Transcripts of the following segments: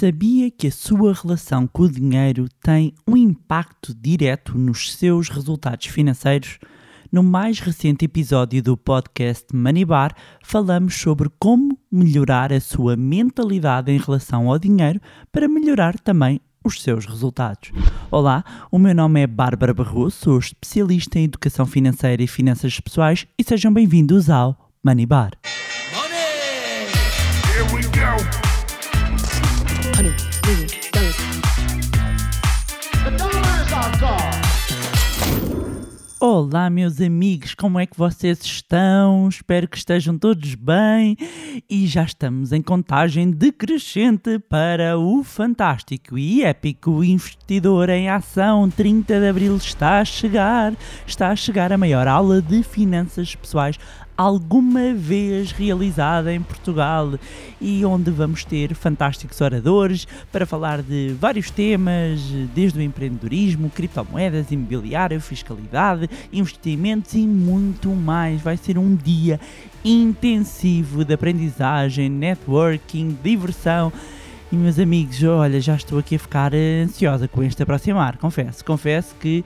Sabia que a sua relação com o dinheiro tem um impacto direto nos seus resultados financeiros? No mais recente episódio do podcast Money Bar, falamos sobre como melhorar a sua mentalidade em relação ao dinheiro para melhorar também os seus resultados. Olá, o meu nome é Bárbara Barroso, sou especialista em educação financeira e finanças pessoais e sejam bem-vindos ao Money Bar. Here Olá, meus amigos, como é que vocês estão? Espero que estejam todos bem e já estamos em contagem decrescente para o fantástico e épico Investidor em Ação. 30 de Abril está a chegar, está a chegar a maior aula de finanças pessoais alguma vez realizada em Portugal e onde vamos ter fantásticos oradores para falar de vários temas, desde o empreendedorismo, criptomoedas, imobiliário, fiscalidade, investimentos e muito mais. Vai ser um dia intensivo de aprendizagem, networking, diversão. E meus amigos, olha, já estou aqui a ficar eh, ansiosa com este aproximar, confesso. Confesso que,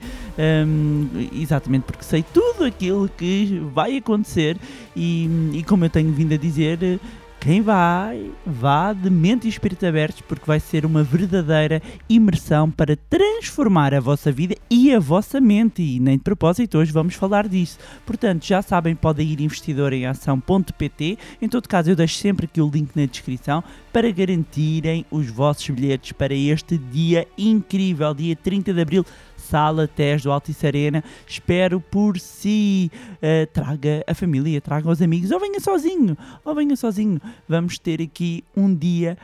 hum, exatamente porque sei tudo aquilo que vai acontecer e, e como eu tenho vindo a dizer, quem vai, vá de mente e espírito abertos porque vai ser uma verdadeira imersão para transformar a vossa vida e a vossa mente. E nem de propósito, hoje vamos falar disso. Portanto, já sabem, podem ir investidoremação.pt. Em todo caso, eu deixo sempre aqui o link na descrição para garantirem os vossos bilhetes para este dia incrível, dia 30 de Abril. Sala TES do Altice Arena, espero por si. Uh, traga a família, traga os amigos, ou venha sozinho, ou venha sozinho. Vamos ter aqui um dia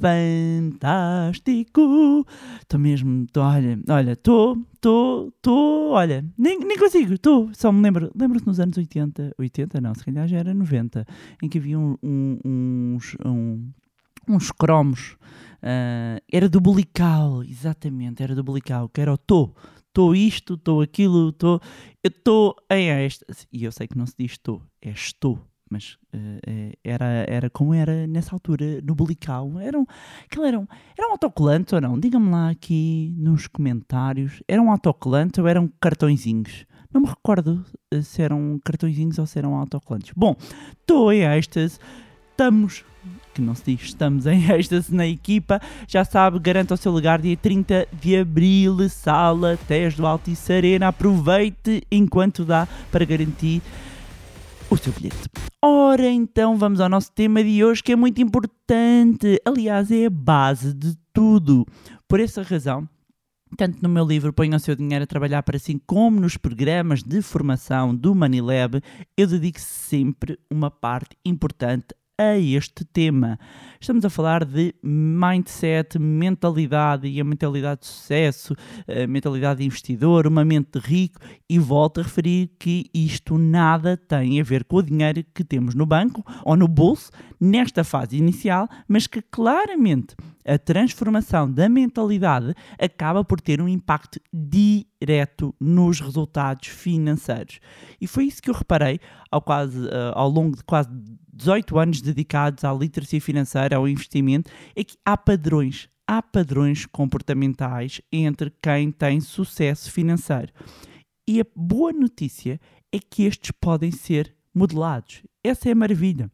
fantástico. Estou mesmo, tô, olha, olha, estou, estou, estou, olha, nem, nem consigo, estou, só me lembro, lembro-se nos anos 80, 80 não, se calhar já era 90, em que havia um, um, uns, um, uns cromos, ah, era do Bulical, exatamente, era do Bulical, que era o Tô, Tô isto, tô aquilo, tô, eu estou em êxtase, e eu sei que não se diz estou, é estou, mas eh, era, era como era nessa altura no Bulical. Era um, aquilo era um, era um autocolante ou não? Digam-me lá aqui nos comentários. Era um autocolante ou eram cartõezinhos? Não me recordo eh, se eram cartõezinhos ou se eram autocolantes. Bom, estou em êxtase. Estamos, que não se diz, estamos em êxtase na equipa. Já sabe, garanta o seu lugar dia 30 de Abril, sala TES do Altice Arena. Aproveite enquanto dá para garantir o seu bilhete. Ora, então vamos ao nosso tema de hoje que é muito importante. Aliás, é a base de tudo. Por essa razão, tanto no meu livro Ponha o seu dinheiro a trabalhar para si, como nos programas de formação do Manilab, eu dedico sempre uma parte importante a este tema. Estamos a falar de mindset, mentalidade e a mentalidade de sucesso, a mentalidade de investidor, uma mente de rico e volto a referir que isto nada tem a ver com o dinheiro que temos no banco ou no bolso nesta fase inicial, mas que claramente a transformação da mentalidade acaba por ter um impacto direto nos resultados financeiros. E foi isso que eu reparei ao, quase, uh, ao longo de quase 18 anos dedicados à literacia financeira, ao investimento, é que há padrões, há padrões comportamentais entre quem tem sucesso financeiro. E a boa notícia é que estes podem ser modelados. Essa é a maravilha.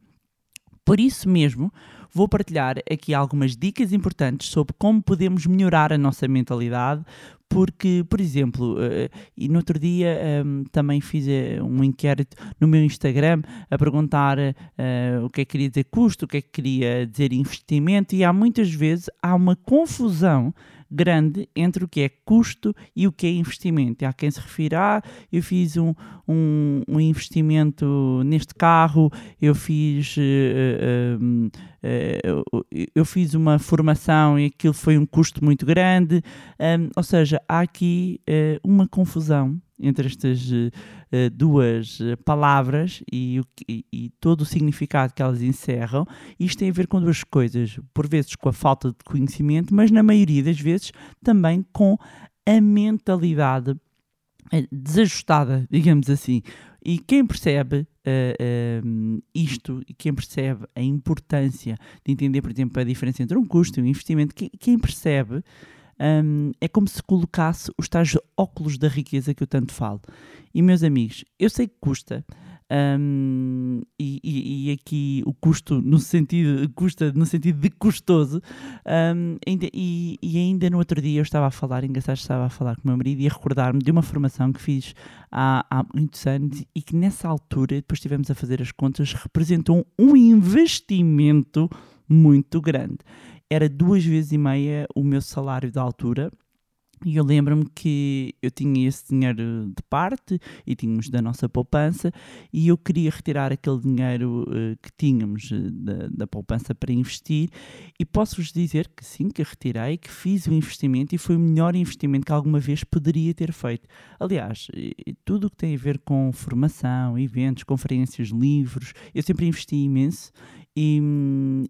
Por isso mesmo, vou partilhar aqui algumas dicas importantes sobre como podemos melhorar a nossa mentalidade, porque, por exemplo, uh, e no outro dia um, também fiz uh, um inquérito no meu Instagram a perguntar uh, o que é que queria dizer custo, o que é que queria dizer investimento, e há muitas vezes há uma confusão grande entre o que é custo e o que é investimento. E há quem se refira, ah, eu fiz um, um, um investimento neste carro, eu fiz, uh, uh, eu fiz uma formação e aquilo foi um custo muito grande. Ou seja, há aqui uma confusão entre estas uh, duas palavras e, e, e, todo o significado que elas encerram. Isto tem a ver com duas coisas, por vezes com a falta de conhecimento, mas na maioria das vezes também com a mentalidade desajustada, digamos assim. E quem percebe uh, isto e quem percebe a importância de entender, por exemplo, a diferença entre um custo e um investimento, que, quem percebe um, é como se colocasse os tais óculos da riqueza que eu tanto falo. E meus amigos, eu sei que custa, um, e, e, e, aqui o custo no sentido custa no sentido de custoso. Um, ainda, e, e, ainda no outro dia eu estava a falar engraçado estava a falar com o meu marido e a recordar-me de uma formação que fiz há, há muitos anos e que nessa altura depois estivemos a fazer as contas representou um investimento muito grande. Era duas vezes e meia o meu salário da altura e eu lembro-me que eu tinha esse dinheiro de parte e tínhamos da nossa poupança e eu queria retirar aquele dinheiro uh, que tínhamos uh, da, da, poupança para investir e posso-vos dizer que sim, que retirei, que fiz o investimento e foi o melhor investimento que alguma vez poderia ter feito. Aliás, tudo o que tem a ver com formação, eventos, conferências, livros, eu sempre investi imenso e,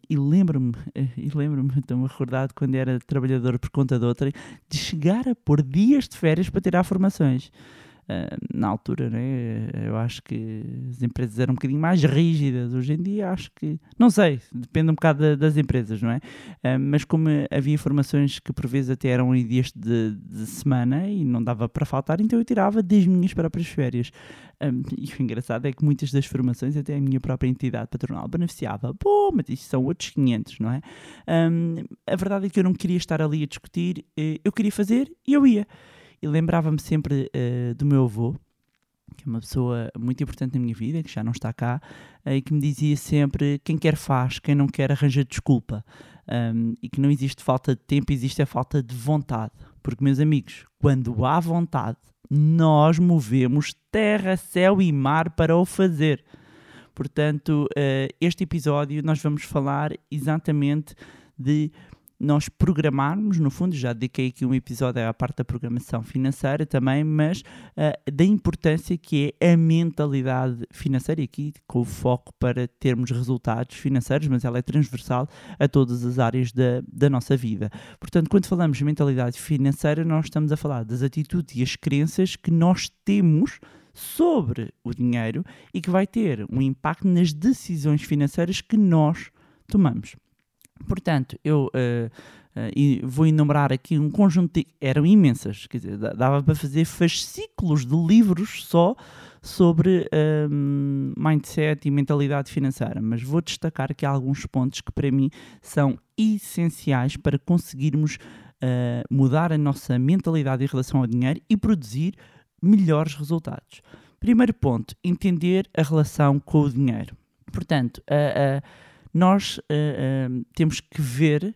e lembro-me, e lembro-me, estou-me recordado quando era trabalhador por conta de outra, de chegar a pôr dias de férias para tirar formações. Uh, na altura, né? eu acho que as empresas eram um bocadinho mais rígidas. Hoje em dia, acho que, não sei, depende um bocado da, das empresas, não é? Uh, mas como havia formações que por vezes até eram em dias de, de, semana e não dava para faltar, então eu tirava 10 minhas próprias férias. Um, e o engraçado é que muitas das formações, até a minha própria entidade patronal beneficiava. Pô, mas isto são outros 500, não é? A verdade é que eu não queria estar ali a discutir, eu queria fazer e eu ia e lembrava-me sempre uh, do meu avô, que é uma pessoa muito importante na minha vida, que já não está cá, uh, e que me dizia sempre: quem quer faz, quem não quer arranja desculpa. Um, e que não existe falta de tempo, existe a falta de vontade. Porque, meus amigos, quando há vontade, nós movemos terra, céu e mar para o fazer. Portanto, uh, este episódio nós vamos falar exatamente de nós programarmos, no fundo, já dediquei aqui um episódio à parte da programação financeira também, mas uh, da importância que é a mentalidade financeira, e aqui com o foco para termos resultados financeiros, mas ela é transversal a todas as áreas da, da nossa vida. Portanto, quando falamos de mentalidade financeira, nós estamos a falar das atitudes e as crenças que nós temos sobre o dinheiro e que vai ter um impacto nas decisões financeiras que nós tomamos. Portanto, eu uh, uh, vou enumerar aqui um conjunto de. eram imensas, quer dizer, dava para fazer fascículos de livros só sobre um, mindset e mentalidade financeira, mas vou destacar aqui alguns pontos que para mim são essenciais para conseguirmos uh, mudar a nossa mentalidade em relação ao dinheiro e produzir melhores resultados. Primeiro ponto, entender a relação com o dinheiro. Portanto, a. nós uh, uh, temos que ver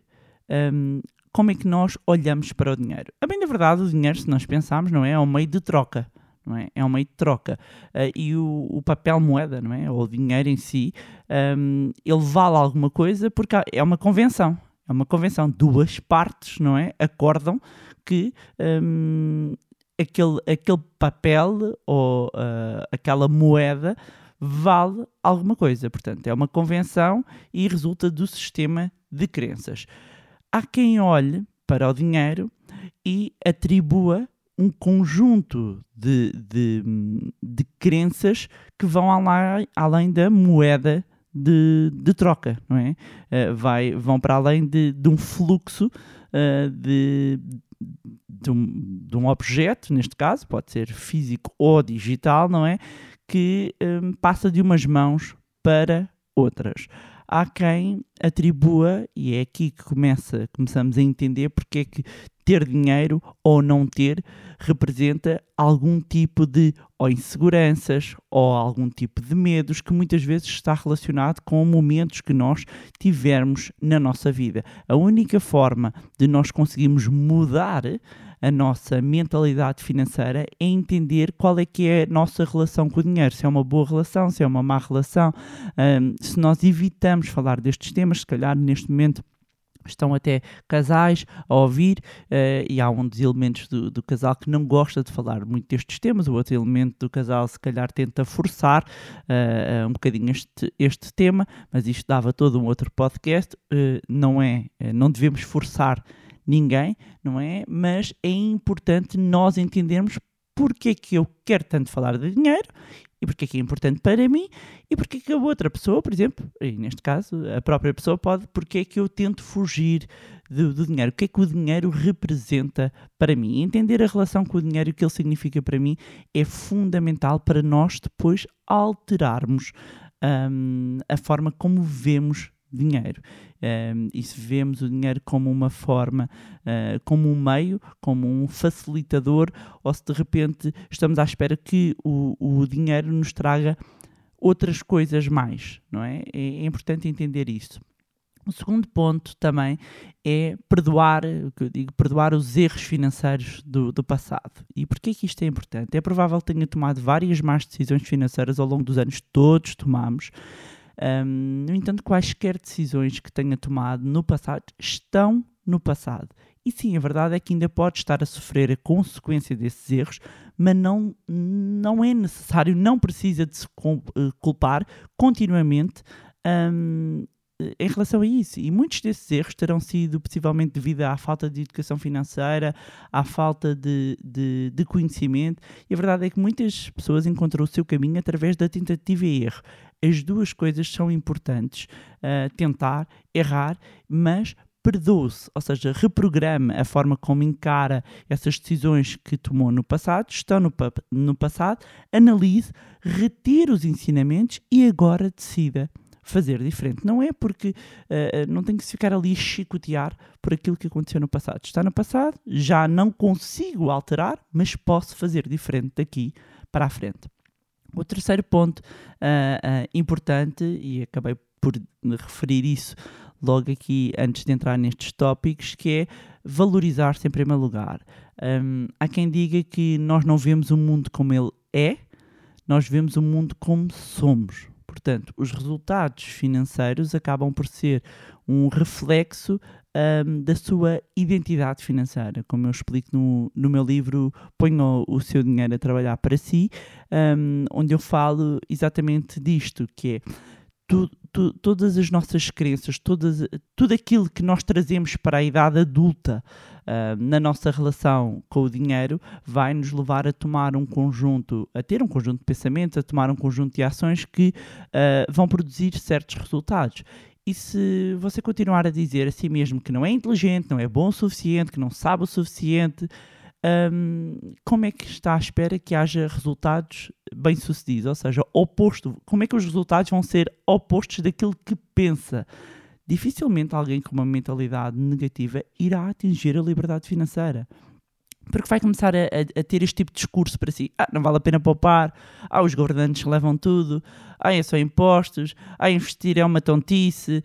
um, como é que nós olhamos para o dinheiro. A bem da verdade, o dinheiro, se nós pensarmos, não é, é um meio de troca. Não é? é um meio de troca. Uh, e o, o, papel moeda, não é? ou o dinheiro em si, um, ele vale alguma coisa porque é uma convenção. É uma convenção. Duas partes, não é? Acordam que um, aquele, aquele papel ou uh, aquela moeda vale alguma coisa. Portanto, é uma convenção e resulta do sistema de crenças. Há quem olhe para o dinheiro e atribua um conjunto de, de, de crenças que vão além, além da moeda de, de, troca, não é? Uh, vai, vão para além de, de um fluxo uh, de, de um, de, um, objeto, neste caso, pode ser físico ou digital, não é? Que um, passa de umas mãos para outras. Há quem atribua, e é aqui que começa, começamos a entender porque é que ter dinheiro ou não ter representa algum tipo de ou inseguranças ou algum tipo de medos que muitas vezes está relacionado com momentos que nós tivermos na nossa vida. A única forma de nós conseguirmos mudar a nossa mentalidade financeira é entender qual é que é a nossa relação com o dinheiro, se é uma boa relação, se é uma má relação, um, se nós evitamos falar destes temas, se calhar neste momento estão até casais a ouvir uh, e há um dos elementos do, do, casal que não gosta de falar muito destes temas, o outro elemento do casal se calhar tenta forçar uh, um bocadinho este, este tema, mas isto dava todo um outro podcast, uh, não é, não devemos forçar ninguém, não é? Mas é importante nós entendermos porque é que eu quero tanto falar de dinheiro e porque é que é importante para mim e porque é que a outra pessoa, por exemplo, e neste caso a própria pessoa pode, porque é que eu tento fugir do, do dinheiro, o que é que o dinheiro representa para mim. Entender a relação com o dinheiro e o que ele significa para mim é fundamental para nós depois alterarmos hum, a forma como vemos dinheiro. Um, e se vemos o dinheiro como uma forma, uh, como um meio, como um facilitador, ou se de repente estamos à espera que o, o dinheiro nos traga outras coisas mais, não é? É, é importante entender isso. O segundo ponto também é perdoar, o que eu digo, perdoar os erros financeiros do, do passado. E porquê que isto é importante? É provável que tenha tomado várias más decisões financeiras ao longo dos anos, todos tomamos, um, no entanto, quaisquer decisões que tenha tomado no passado estão no passado. E sim, a verdade é que ainda pode estar a sofrer a consequência desses erros, mas não, não é necessário, não precisa de se eh, culpar continuamente um, em relação a isso. E muitos desses erros terão sido possivelmente devido à falta de educação financeira, à falta de, de, de, conhecimento. E a verdade é que muitas pessoas encontram o seu caminho através da tentativa e erro as duas coisas são importantes. Uh, tentar, errar, mas perdoe-se, ou seja, reprograma a forma como encara essas decisões que tomou no passado, estão no, no passado, analise, retire os ensinamentos e agora decida fazer diferente. Não é porque uh, não tem que se ficar ali chicotear por aquilo que aconteceu no passado. Está no passado, já não consigo alterar, mas posso fazer diferente daqui para a frente. O terceiro ponto uh, uh, importante, e acabei por referir isso logo aqui antes de entrar nestes tópicos, que é valorizar-se em primeiro lugar. Um, há quem diga que nós não vemos o mundo como ele é, nós vemos o mundo como somos. Portanto, os resultados financeiros acabam por ser um reflexo um, da sua identidade financeira. Como eu explico no, no meu livro Ponha o, o seu dinheiro a trabalhar para si, um, onde eu falo exatamente disto, que é tu, tu, todas as nossas crenças, todas, tudo aquilo que nós trazemos para a idade adulta uh, na nossa relação com o dinheiro vai nos levar a tomar um conjunto, a ter um conjunto de pensamentos, a tomar um conjunto de ações que uh, vão produzir certos resultados. E se você continuar a dizer a si mesmo que não é inteligente, não é bom o suficiente, que não sabe o suficiente, um, como é que está à espera que haja resultados bem-sucedidos? Ou seja, oposto. Como é que os resultados vão ser opostos daquilo que pensa? Dificilmente alguém com uma mentalidade negativa irá atingir a liberdade financeira porque vai começar a, a, a, ter este tipo de discurso para si. Ah, não vale a pena poupar. Ah, os governantes levam tudo. Ah, é só impostos. Ah, investir é uma tontice.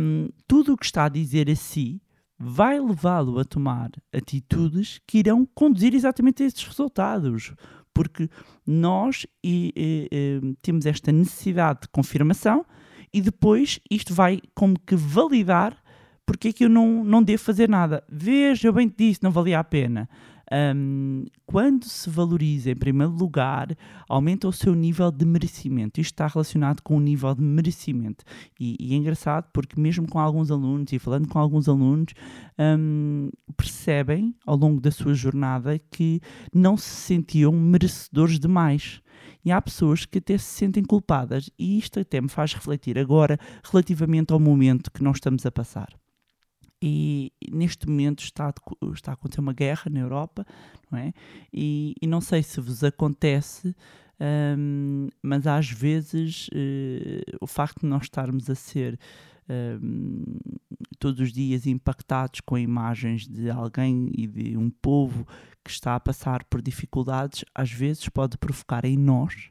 Um, tudo o que está a dizer a si vai levá-lo a tomar atitudes que irão conduzir exatamente a esses resultados. Porque nós e, e, e, temos esta necessidade de confirmação e depois isto vai como que validar porque é que eu não, não devo fazer nada. Veja, eu bem te disse, não valia a pena. Um, quando se valoriza em primeiro lugar, aumenta o seu nível de merecimento. Isto está relacionado com o nível de merecimento. E, e é engraçado porque, mesmo com alguns alunos e falando com alguns alunos, um, percebem ao longo da sua jornada que não se sentiam merecedores demais. E há pessoas que até se sentem culpadas, e isto até me faz refletir agora relativamente ao momento que nós estamos a passar e neste momento está está a acontecer uma guerra na Europa, não é? E, e não sei se vos acontece, um, mas às vezes uh, o facto de nós estarmos a ser um, todos os dias impactados com imagens de alguém e de um povo que está a passar por dificuldades, às vezes pode provocar em nós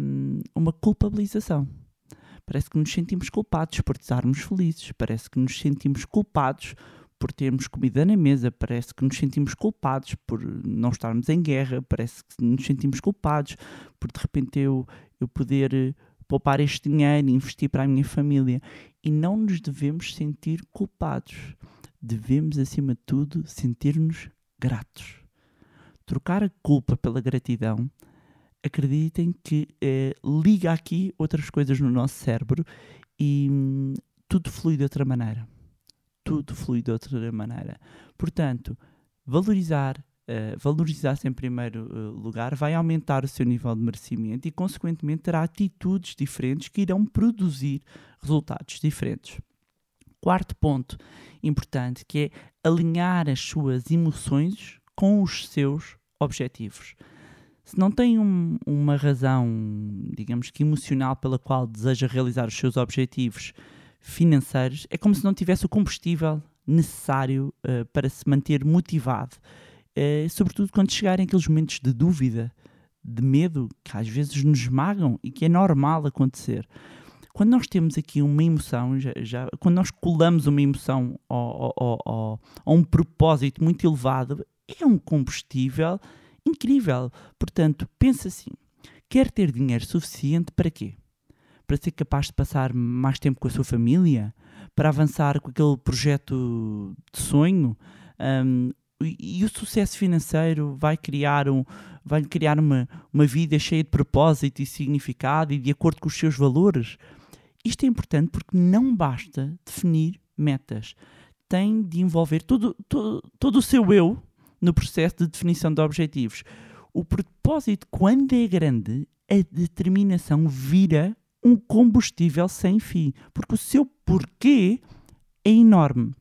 um, uma culpabilização. Parece que nos sentimos culpados por estarmos felizes, parece que nos sentimos culpados por termos comida na mesa, parece que nos sentimos culpados por não estarmos em guerra, parece que nos sentimos culpados por de repente eu, eu poder poupar este dinheiro investir para a minha família. E não nos devemos sentir culpados. Devemos, acima de tudo, sentir-nos gratos. Trocar a culpa pela gratidão acreditem que eh, liga aqui outras coisas no nosso cérebro e hum, tudo flui de outra maneira. Tudo flui de outra maneira. Portanto, valorizar, uh, valorizar-se em primeiro uh, lugar, vai aumentar o seu nível de merecimento e, consequentemente, terá atitudes diferentes que irão produzir resultados diferentes. Quarto ponto importante que é alinhar as suas emoções com os seus objetivos. Se não tem um, uma razão, digamos que emocional, pela qual deseja realizar os seus objetivos financeiros, é como se não tivesse o combustível necessário uh, para se manter motivado. Uh, sobretudo quando chegarem aqueles momentos de dúvida, de medo, que às vezes nos esmagam e que é normal acontecer. Quando nós temos aqui uma emoção, já, já quando nós colamos uma emoção a um propósito muito elevado, é um combustível incrível. Portanto, pensa assim: quer ter dinheiro suficiente para quê? Para ser capaz de passar mais tempo com a sua família? Para avançar com aquele projeto de sonho? Um, e, o sucesso financeiro vai criar, um, vai criar uma, uma vida cheia de propósito e significado e de acordo com os seus valores? Isto é importante porque não basta definir metas. Tem de envolver todo, todo, todo o seu eu no processo de definição de objetivos. O propósito, quando é grande, a determinação vira um combustível sem fim, porque o seu porquê é enorme.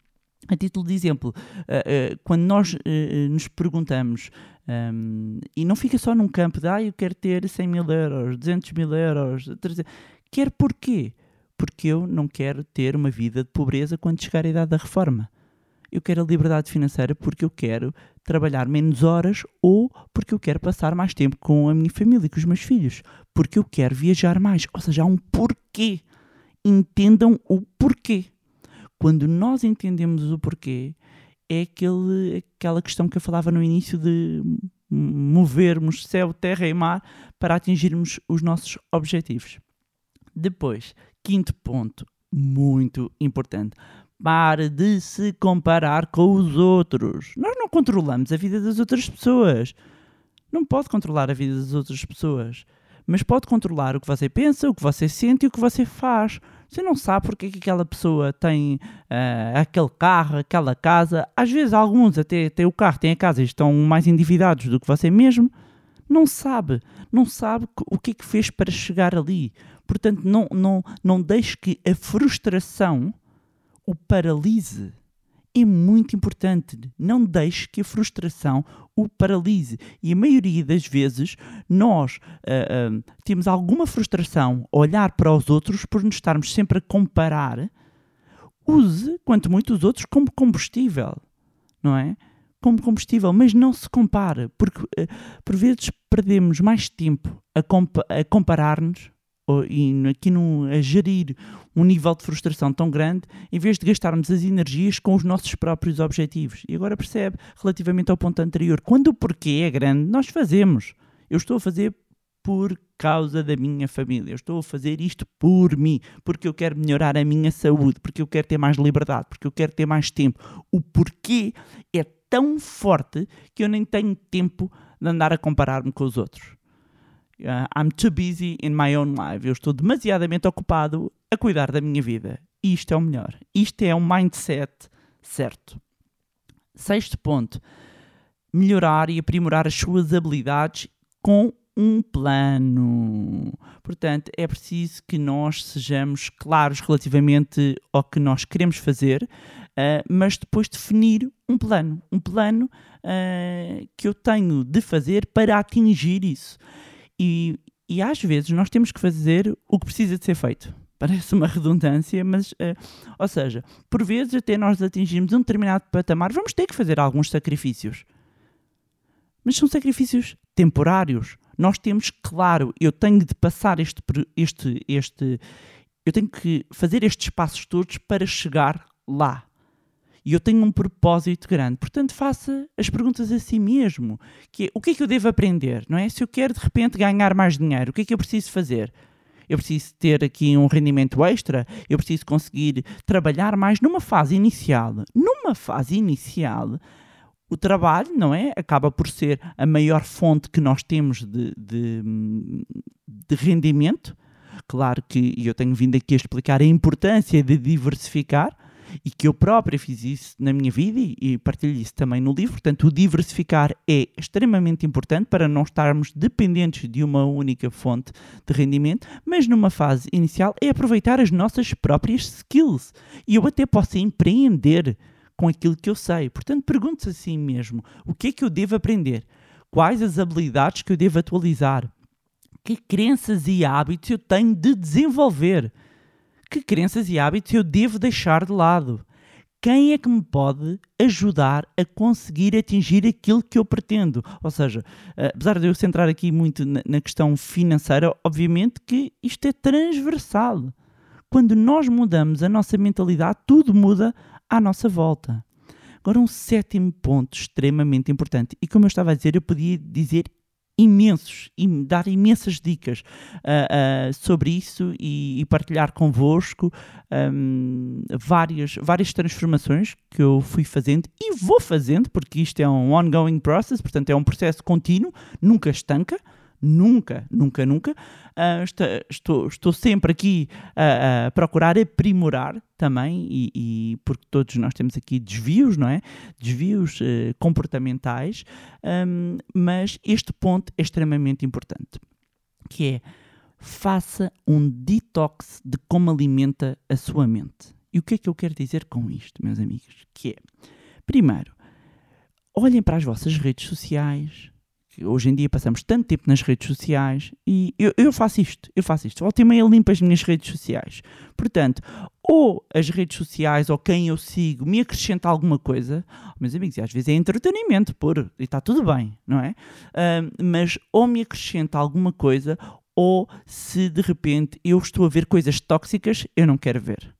A título de exemplo, uh, uh, quando nós uh, nos perguntamos, um, e não fica só num campo de ah, eu quero ter 100 mil euros, 200 mil euros, 300, quer porquê? Porque eu não quero ter uma vida de pobreza quando chegar a idade da reforma eu quero a liberdade financeira porque eu quero trabalhar menos horas ou porque eu quero passar mais tempo com a minha família, com os meus filhos, porque eu quero viajar mais. Ou seja, há um porquê. Entendam o porquê. Quando nós entendemos o porquê, é aquele, aquela questão que eu falava no início de movermos céu, terra e mar para atingirmos os nossos objetivos. Depois, quinto ponto, muito importante. Pare de se comparar com os outros. Nós não controlamos a vida das outras pessoas. Não pode controlar a vida das outras pessoas. Mas pode controlar o que você pensa, o que você sente e o que você faz. Você não sabe porque é que aquela pessoa tem uh, aquele carro, aquela casa. Às vezes, alguns até têm o carro, têm a casa e estão mais endividados do que você mesmo. Não sabe. Não sabe o que é que fez para chegar ali. Portanto, não, não, não deixe que a frustração o paralise. É muito importante. Não deixe que a frustração o paralise. E a maioria das vezes nós uh, uh, temos alguma frustração a olhar para os outros por nos estarmos sempre a comparar. Use, quanto muito, os outros como combustível, não é? Como combustível, mas não se compare, porque uh, por vezes perdemos mais tempo a, compa a comparar-nos e aqui no, a gerir um nível de frustração tão grande, em vez de gastarmos as energias com os nossos próprios objetivos. E agora percebe, relativamente ao ponto anterior, quando o porquê é grande, nós fazemos. Eu estou a fazer por causa da minha família. Eu estou a fazer isto por mim, porque eu quero melhorar a minha saúde, porque eu quero ter mais liberdade, porque eu quero ter mais tempo. O porquê é tão forte que eu nem tenho tempo de andar a comparar-me com os outros. Uh, I'm too busy in my own life. Eu estou demasiadamente ocupado a cuidar da minha vida. Isto é o melhor. Isto é um mindset certo. Sexto ponto: melhorar e aprimorar as suas habilidades com um plano. Portanto, é preciso que nós sejamos claros relativamente ao que nós queremos fazer, uh, mas depois definir um plano. Um plano uh, que eu tenho de fazer para atingir isso. E, e às vezes nós temos que fazer o que precisa de ser feito. Parece uma redundância, mas, uh, ou seja, por vezes até nós atingirmos um determinado patamar, vamos ter que fazer alguns sacrifícios. Mas são sacrifícios temporários. Nós temos, claro, eu tenho de passar este, este, este, eu tenho que fazer estes passos todos para chegar lá e eu tenho um propósito grande. Portanto, faça as perguntas a si mesmo, que é, o que é que eu devo aprender, não é? Se eu quero de repente ganhar mais dinheiro, o que é que eu preciso fazer? Eu preciso ter aqui um rendimento extra, eu preciso conseguir trabalhar mais numa fase inicial. Numa fase inicial, o trabalho, não é? Acaba por ser a maior fonte que nós temos de, de, de rendimento. Claro que eu tenho vindo aqui a explicar a importância de diversificar, e que eu própria fiz isso na minha vida e, partilho isso também no livro. Portanto, o diversificar é extremamente importante para não estarmos dependentes de uma única fonte de rendimento, mas numa fase inicial é aproveitar as nossas próprias skills. E eu até posso empreender com aquilo que eu sei. Portanto, pergunte-se a si mesmo: o que é que eu devo aprender? Quais as habilidades que eu devo atualizar? Que crenças e hábitos eu tenho de desenvolver? Que crenças e hábitos eu devo deixar de lado? Quem é que me pode ajudar a conseguir atingir aquilo que eu pretendo? Ou seja, eh, apesar de eu centrar aqui muito na, na questão financeira, obviamente que isto é transversal. Quando nós mudamos a nossa mentalidade, tudo muda à nossa volta. Agora, um sétimo ponto extremamente importante, e como eu estava a dizer, eu podia dizer imensos e dar imensas dicas uh, uh, sobre isso e, e partilhar convosco um, várias, várias transformações que eu fui fazendo e vou fazendo, porque isto é um ongoing process, portanto é um processo contínuo, nunca estanca nunca, nunca, nunca. Uh, estou, estou, estou, sempre aqui a, a procurar aprimorar também, e, e, porque todos nós temos aqui desvios, não é? Desvios uh, comportamentais, um, mas este ponto é extremamente importante, que é faça um detox de como alimenta a sua mente. E o que é que eu quero dizer com isto, meus amigos? Que é, primeiro, olhem para as vossas redes sociais, hoje em dia passamos tanto tempo nas redes sociais e eu, eu faço isto, eu faço isto. Volta e meia limpo as minhas redes sociais. Portanto, ou as redes sociais ou quem eu sigo me acrescenta alguma coisa, oh, meus amigos, e às vezes é entretenimento puro e está tudo bem, não é? Mas ou me acrescenta alguma coisa ou se de repente eu estou a ver coisas tóxicas, eu não quero ver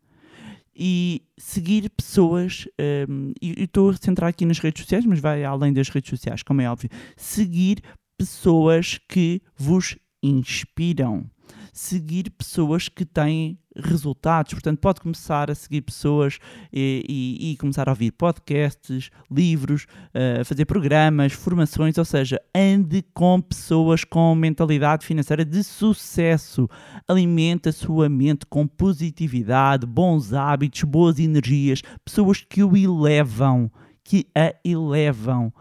e seguir pessoas, um, e estou a centrar aqui nas redes sociais, mas vai além das redes sociais, como é óbvio, seguir pessoas que vos inspiram, seguir pessoas que têm resultados. Portanto, pode começar a seguir pessoas e, e, e começar a ouvir podcasts, livros, uh, fazer programas, formações, ou seja, ande com pessoas com mentalidade financeira de sucesso. Alimente a sua mente com positividade, bons hábitos, boas energias, pessoas que o elevam, que a elevam,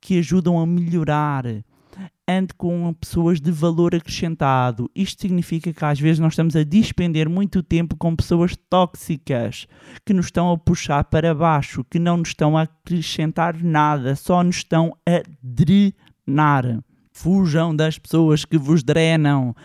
que ajudam a melhorar ande com pessoas de valor acrescentado. Isto significa que às vezes nós estamos a despender muito tempo com pessoas tóxicas que nos estão a puxar para baixo, que não nos estão a acrescentar nada, só nos estão a drenar. Fujam das pessoas que vos drenam.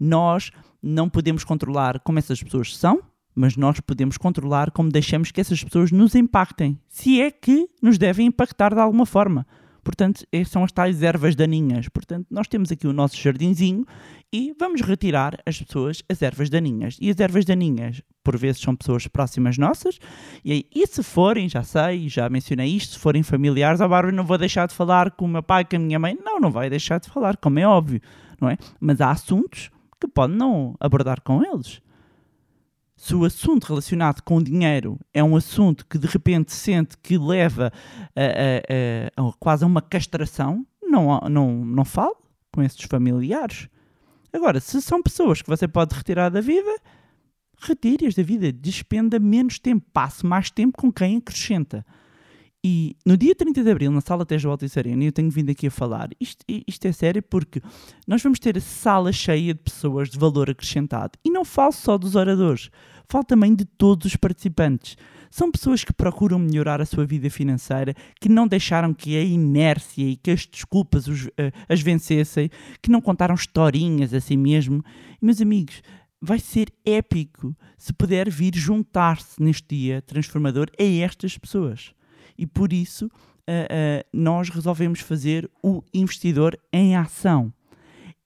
Nós não podemos controlar como essas pessoas são, mas nós podemos controlar como deixamos que essas pessoas nos impactem, se é que nos devem impactar de alguma forma. Portanto, são as tais ervas daninhas. Portanto, nós temos aqui o nosso jardinzinho e vamos retirar as pessoas, as ervas daninhas. E as ervas daninhas, por vezes, são pessoas próximas nossas. E, e se forem, já sei, já mencionei isto, se forem familiares, a Bárbara não vou deixar de falar com o meu pai, com a minha mãe. Não, não vai deixar de falar, como é óbvio, não é? Mas há assuntos que pode não abordar com eles se o assunto relacionado com dinheiro é um assunto que de repente sente que leva a, a, a, a quase a uma castração, não, não, não fale com esses familiares. Agora, se são pessoas que você pode retirar da vida, retire-as da vida, despenda menos tempo, passe mais tempo com quem acrescenta. E no dia 30 de Abril, na sala Tejo Alto e Serena, eu tenho vindo aqui a falar, isto, isto é sério porque nós vamos ter a sala cheia de pessoas de valor acrescentado. E não falo só dos oradores, falo também de todos os participantes. São pessoas que procuram melhorar a sua vida financeira, que não deixaram que a inércia e que as desculpas os, uh, as vencessem, que não contaram historinhas a si mesmo. E, meus amigos, vai ser épico se puder vir juntar-se neste dia transformador a estas pessoas e por isso uh, uh, nós resolvemos fazer o investidor em ação.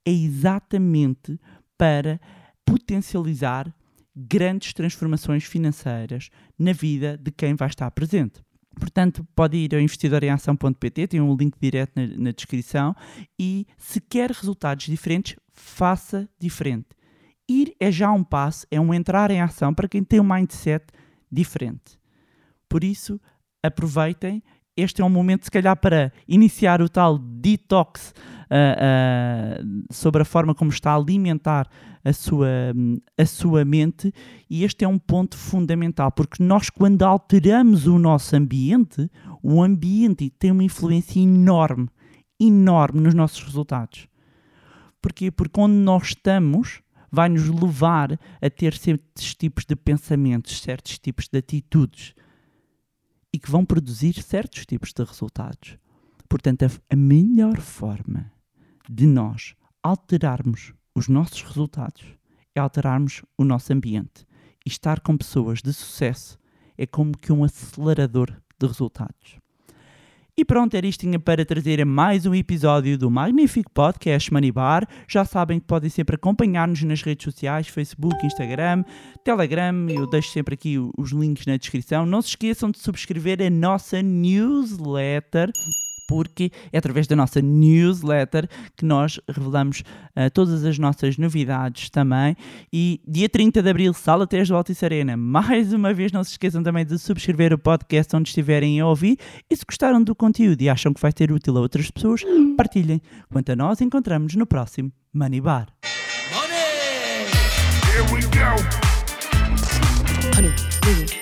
É exatamente para potencializar grandes transformações financeiras na vida de quem vai estar presente. Portanto, pode ir ao investidoremação.pt, tem um link direto na, na, descrição. E se quer resultados diferentes, faça diferente. Ir é já um passo, é um entrar em ação para quem tem um mindset diferente. Por isso, aproveitem. Este é um momento, se calhar, para iniciar o tal detox ah, ah, sobre a forma como está a alimentar a sua, a sua mente, e este é um ponto fundamental, porque nós, quando alteramos o nosso ambiente, o ambiente tem uma influência enorme, enorme nos nossos resultados. Porquê? Porque onde nós estamos vai nos levar a ter certos tipos de pensamentos, certos tipos de atitudes e que vão produzir certos tipos de resultados. Portanto, a, a melhor forma de nós alterarmos os nossos resultados é alterarmos o nosso ambiente. E estar com pessoas de sucesso é como que um acelerador de resultados. E pronto, era isto para trazer mais um episódio do magnífico podcast Money Bar. Já sabem que podem sempre acompanhar-nos nas redes sociais, Facebook, Instagram, Telegram. Eu deixo sempre aqui os links na descrição. Não se esqueçam de subscrever a nossa newsletter porque é através da nossa newsletter que nós revelamos uh, todas as nossas novidades também. E dia 30 de abril, Sala 3 do Altice Arena. Mais uma vez, não se esqueçam também de subscrever o podcast onde estiverem a ouvir. E se gostaram do conteúdo e acham que vai ser útil a outras pessoas, partilhem. Quanto a nós, encontramos no próximo Money Bar. Here we go. Honey,